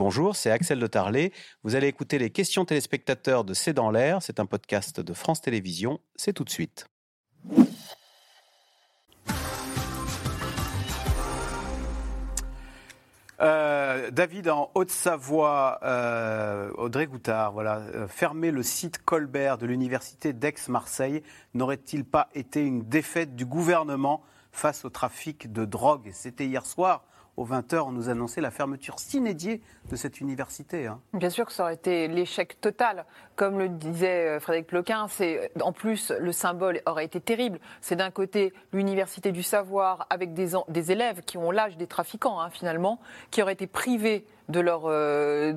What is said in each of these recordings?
Bonjour, c'est Axel de Tarlet. Vous allez écouter les questions téléspectateurs de C'est dans l'air. C'est un podcast de France Télévisions. C'est tout de suite. Euh, David, en Haute-Savoie, euh, Audrey Goutard, voilà, euh, fermer le site Colbert de l'université d'Aix-Marseille n'aurait-il pas été une défaite du gouvernement face au trafic de drogue? C'était hier soir aux 20h, on nous annonçait la fermeture s'inédiée de cette université. Hein. Bien sûr que ça aurait été l'échec total. Comme le disait euh, Frédéric Ploquin, c'est, en plus, le symbole aurait été terrible. C'est d'un côté l'université du savoir avec des, élèves qui ont l'âge des trafiquants, hein, finalement, qui auraient été privés de leur, euh,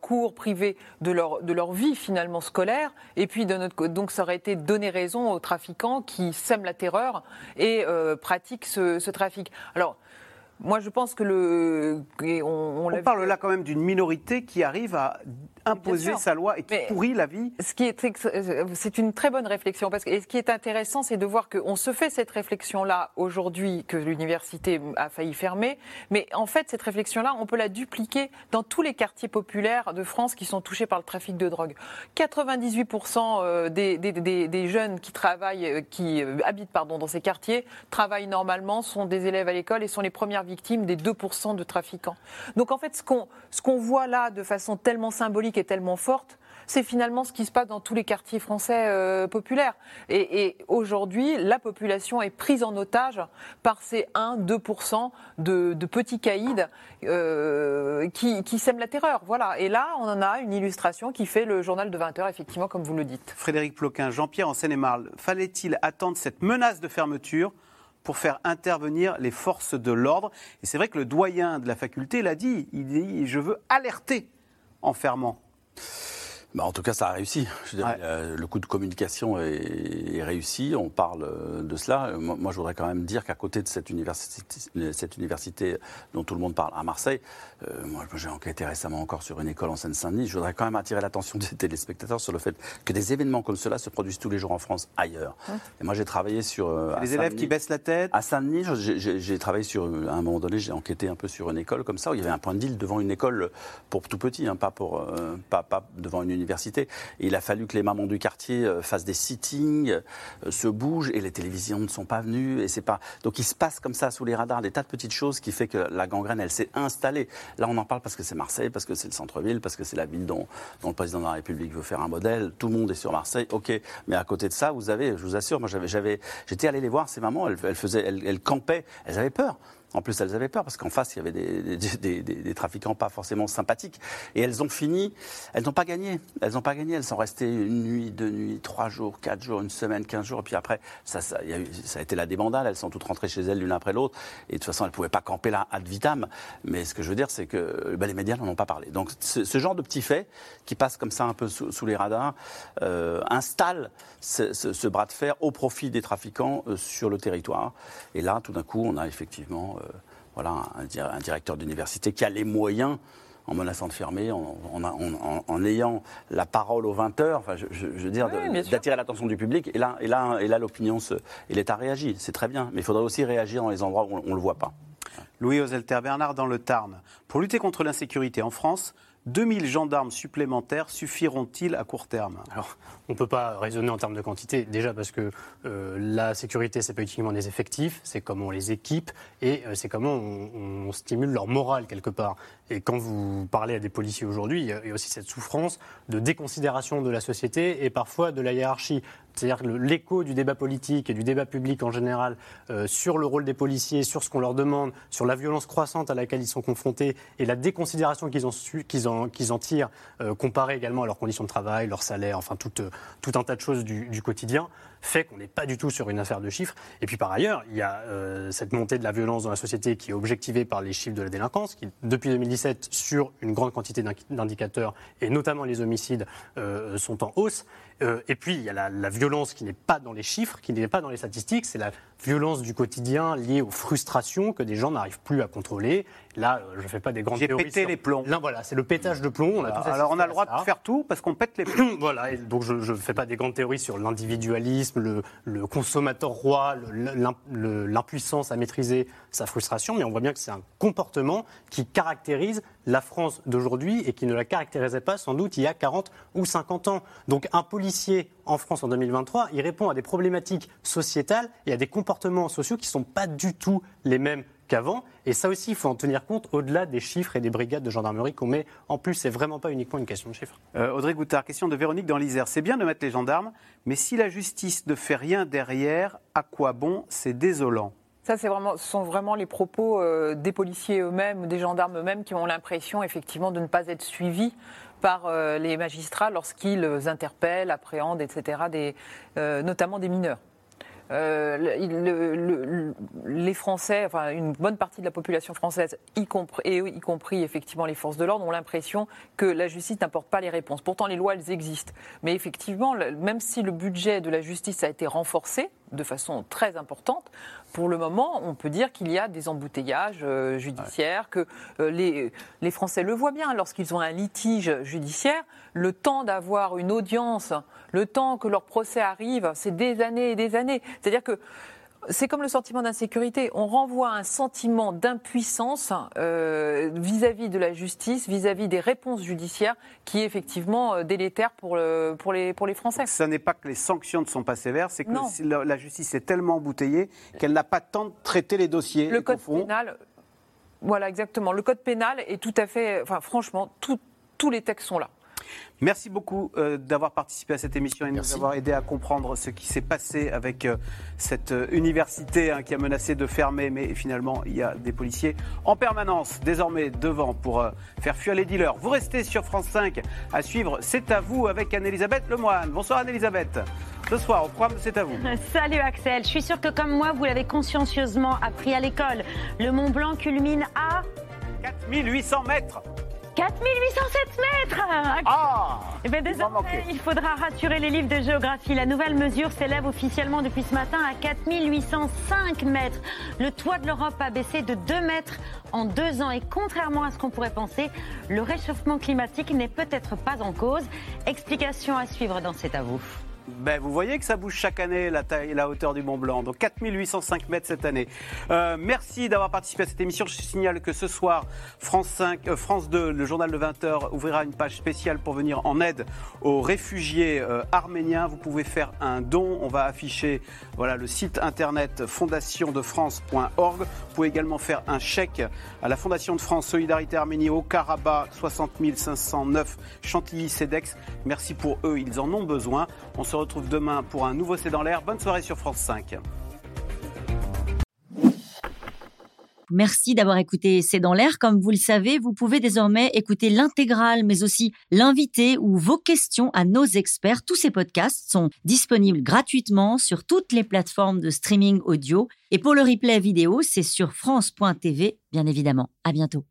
cours privés, de leur, vie finalement scolaire. Et puis, de notre, donc, ça aurait été donner raison aux trafiquants qui sèment la terreur et euh, pratiquent ce, ce trafic. Alors, moi, je pense que le. On, on, parle là quand même d'une minorité qui arrive à imposer sa loi et qui pourrit la vie. Ce qui est, c'est une très bonne réflexion parce que et ce qui est intéressant, c'est de voir qu'on se fait cette réflexion-là aujourd'hui que l'université a failli fermer, mais en fait cette réflexion-là, on peut la dupliquer dans tous les quartiers populaires de France qui sont touchés par le trafic de drogue. 98% euh, des, des, des, des, jeunes qui travaillent, euh, qui euh, habitent pardon dans ces quartiers, travaillent normalement, sont des élèves à l'école et sont les premières victimes des 2% de trafiquants. Donc en fait, ce qu'on ce qu'on voit là de façon tellement symbolique est tellement forte, c'est finalement ce qui se passe dans tous les quartiers français euh, populaires. Et, aujourd'hui, la population est prise en otage par ces 1-2% de, petits caïds euh, qui, sèment la terreur. Voilà. Et là, on en a une illustration qui fait le journal de 20 heures, effectivement, comme vous le dites. Frédéric Ploquin, Jean-Pierre en Seine-et-Marne, fallait-il attendre cette menace de fermeture pour faire intervenir les forces de l'ordre? Et c'est vrai que le doyen de la faculté l'a dit, il dit je veux alerter en fermant. Bah, en tout cas, ça a réussi. le coup de communication est, réussi. On parle euh, de cela. Moi, je voudrais quand même dire qu'à côté de cette université, cette université dont tout le monde parle à Marseille, euh, moi, j'ai enquêté récemment encore sur une école en Seine-Saint-Denis. Je voudrais quand même attirer l'attention des téléspectateurs sur le fait que des événements comme cela se produisent tous les jours en France, ailleurs. Et moi, j'ai travaillé sur. Euh, les élèves qui baissent la tête. À Saint-Denis, j'ai travaillé sur. À un moment donné, j'ai enquêté un peu sur une école comme ça où il y avait un point de deal devant une école pour tout petit, hein, pas pour pas, pas devant une il a fallu que les mamans du quartier euh, fassent des sittings, euh, se bougent, et les télévisions ne sont pas venues. Et c'est pas... Donc il se passe comme ça sous les radars des tas de petites choses qui fait que la gangrène, elle s'est installée. Là, on en parle parce que c'est Marseille, parce que c'est le centre-ville, parce que c'est la ville dont, dont, le président de la République veut faire un modèle. Tout le monde est sur Marseille, ok. Mais à côté de ça, vous avez, je vous assure, moi j'avais, j'étais allé les voir, ces mamans, elles campaient, elles avaient peur. En plus, elles avaient peur parce qu'en face, il y avait des, trafiquants pas forcément sympathiques. Et elles ont fini, elles n'ont pas gagné. Elles n'ont pas gagné. Elles sont restées une nuit, deux nuits, trois jours, quatre jours, une semaine, quinze jours. Et puis après, ça, a, été la débandade. Elles sont toutes rentrées chez elles l'une après l'autre. Et de toute façon, elles ne pouvaient pas camper là ad vitam. Mais ce que je veux dire, c'est que bah, les médias n'en ont pas parlé. Donc ce, genre de petits faits qui passent comme ça un peu sous, les radars euh, installe ce, bras de fer au profit des trafiquants euh, sur le territoire. Et là, tout d'un coup, on a effectivement voilà, un, directeur d'université qui a les moyens en menaçant de fermer, en, ayant la parole aux 20 heures, enfin, je, veux dire, d'attirer l'attention du public. Et là, et là, et là l'opinion, et l'État réagit. C'est très bien. Mais il faudrait aussi réagir dans les endroits où on ne le voit pas. Louis Ozelter Bernard dans le Tarn. Pour lutter contre l'insécurité en France, 2000 gendarmes supplémentaires suffiront-ils à court terme? Alors, on ne peut pas raisonner en termes de quantité, déjà parce que euh, la sécurité, c'est pas uniquement des effectifs, c'est comment on les équipe et euh, c'est comment on, stimule leur morale quelque part. Et quand vous parlez à des policiers aujourd'hui, il y a aussi cette souffrance de déconsidération de la société et parfois de la hiérarchie. C'est-à-dire que l'écho du débat politique et du débat public en général euh, sur le rôle des policiers, sur ce qu'on leur demande, sur la violence croissante à laquelle ils sont confrontés et la déconsidération qu'ils en, en, tirent, euh, comparé également à leurs conditions de travail, leur salaire, enfin tout, euh, un tas de choses du, quotidien, fait qu'on n'est pas du tout sur une affaire de chiffres. Et puis par ailleurs, il y a cette montée de la violence dans la société qui est objectivée par les chiffres de la délinquance, qui depuis 2017, sur une grande quantité d'indicateurs, et notamment les homicides, sont en hausse. Euh, et puis il y a la, violence qui n'est pas dans les chiffres, qui n'est pas dans les statistiques, c'est la violences du quotidien liées aux frustrations que des gens n'arrivent plus à contrôler. Là, euh, je ne fais pas des grandes J'ai théories. pété sur- les plombs. Là, voilà, c'est le pétage de plomb. On a Alors on a le droit de faire tout parce qu'on pète les plombs. Voilà, et donc je ne fais pas des grandes théories sur l'individualisme, le, le consommateur roi, l'impuissance à maîtriser sa frustration, mais on voit bien que c'est un comportement qui caractérise la France d'aujourd'hui et qui ne la caractérisait pas sans doute il y a 40 ou 50 ans. Donc un policier en France en 2023, il répond à des problématiques sociétales et à des comportements sociaux qui ne sont pas du tout les mêmes qu'avant. Et ça aussi, il faut en tenir compte au-delà des chiffres et des brigades de gendarmerie qu'on met en plus. C'est vraiment pas uniquement une question de chiffres. Euh, Audrey Goutard, question de Véronique dans l'Isère. C'est bien de mettre les gendarmes, mais si la justice ne fait rien derrière, à quoi bon C'est désolant. Ça, c'est vraiment, ce sont vraiment les propos euh, des policiers eux-mêmes, des gendarmes eux-mêmes, qui ont l'impression effectivement de ne pas être suivis par euh, les magistrats lorsqu'ils interpellent, appréhendent, etc., des, euh, notamment des mineurs. Euh, le- les Français, enfin une bonne partie de la population française, y compris, et y compris effectivement les forces de l'ordre, ont l'impression que la justice n'apporte pas les réponses. Pourtant, les lois, elles existent. Mais effectivement, même si le budget de la justice a été renforcé de façon très importante, pour le moment, on peut dire qu'il y a des embouteillages euh, judiciaires, que euh, les, les Français le voient bien lorsqu'ils ont un litige judiciaire, le temps d'avoir une audience, le temps que leur procès arrive, c'est des années et des années. C'est-à-dire que c'est comme le sentiment d'insécurité. On renvoie un sentiment d'impuissance euh, vis-à-vis de la justice, vis-à-vis des réponses judiciaires, qui est effectivement euh, délétère pour, le- pour, les, pour les Français. Ce n'est pas que les sanctions ne sont pas sévères, c'est que la, justice est tellement embouteillée qu'elle n'a pas le temps de traiter les dossiers. Le code pénal, voilà exactement. Le code pénal est tout à fait, enfin franchement, tout- tous les textes sont là. Merci beaucoup euh, d'avoir participé à cette émission et de nous Merci. avoir aidé à comprendre ce qui s'est passé avec euh, cette euh, université hein, qui a menacé de fermer, mais finalement il y a des policiers en permanence désormais devant pour faire fuir les dealers. Vous restez sur France 5 à suivre C'est à vous avec Anne-Elisabeth Lemoine. Bonsoir Anne-Elisabeth. Ce soir au programme C'est à vous. Salut Axel, je suis sûre que comme moi, vous l'avez consciencieusement appris à l'école. Le Mont Blanc culmine à 4800 mètres. 4807 mètres Ah Eh bien, désormais, il faudra raturer les livres de géographie. La nouvelle mesure s'élève officiellement depuis ce matin à 4805 mètres. Le toit de l'Europe a baissé de 2 mètres en deux ans et contrairement à ce qu'on pourrait penser, le réchauffement climatique n'est peut-être pas en cause. Explication à suivre dans C'est à vous. Ben, vous voyez que ça bouge chaque année, la taille et la hauteur du Mont Blanc. Donc 4805 mètres cette année. Euh, merci d'avoir participé à cette émission. Je signale que ce soir, France, 5, euh, France 2, le journal de 20h, ouvrira une page spéciale pour venir en aide aux réfugiés euh, arméniens. Vous pouvez faire un don. On va afficher voilà, le site internet fondationdefrance.org. Vous pouvez également faire un chèque à la Fondation de France Solidarité Arménie au Karabakh 60 509 Chantilly-Cedex. Merci pour eux, ils en ont besoin. On se retrouve demain pour un nouveau C'est dans l'air. Bonne soirée sur France 5. Merci d'avoir écouté C'est dans l'air. Comme vous le savez, vous pouvez désormais écouter l'intégrale, mais aussi l'invité ou vos questions à nos experts. Tous ces podcasts sont disponibles gratuitement sur toutes les plateformes de streaming audio. Et pour le replay vidéo, c'est sur France.tv, bien évidemment. À bientôt.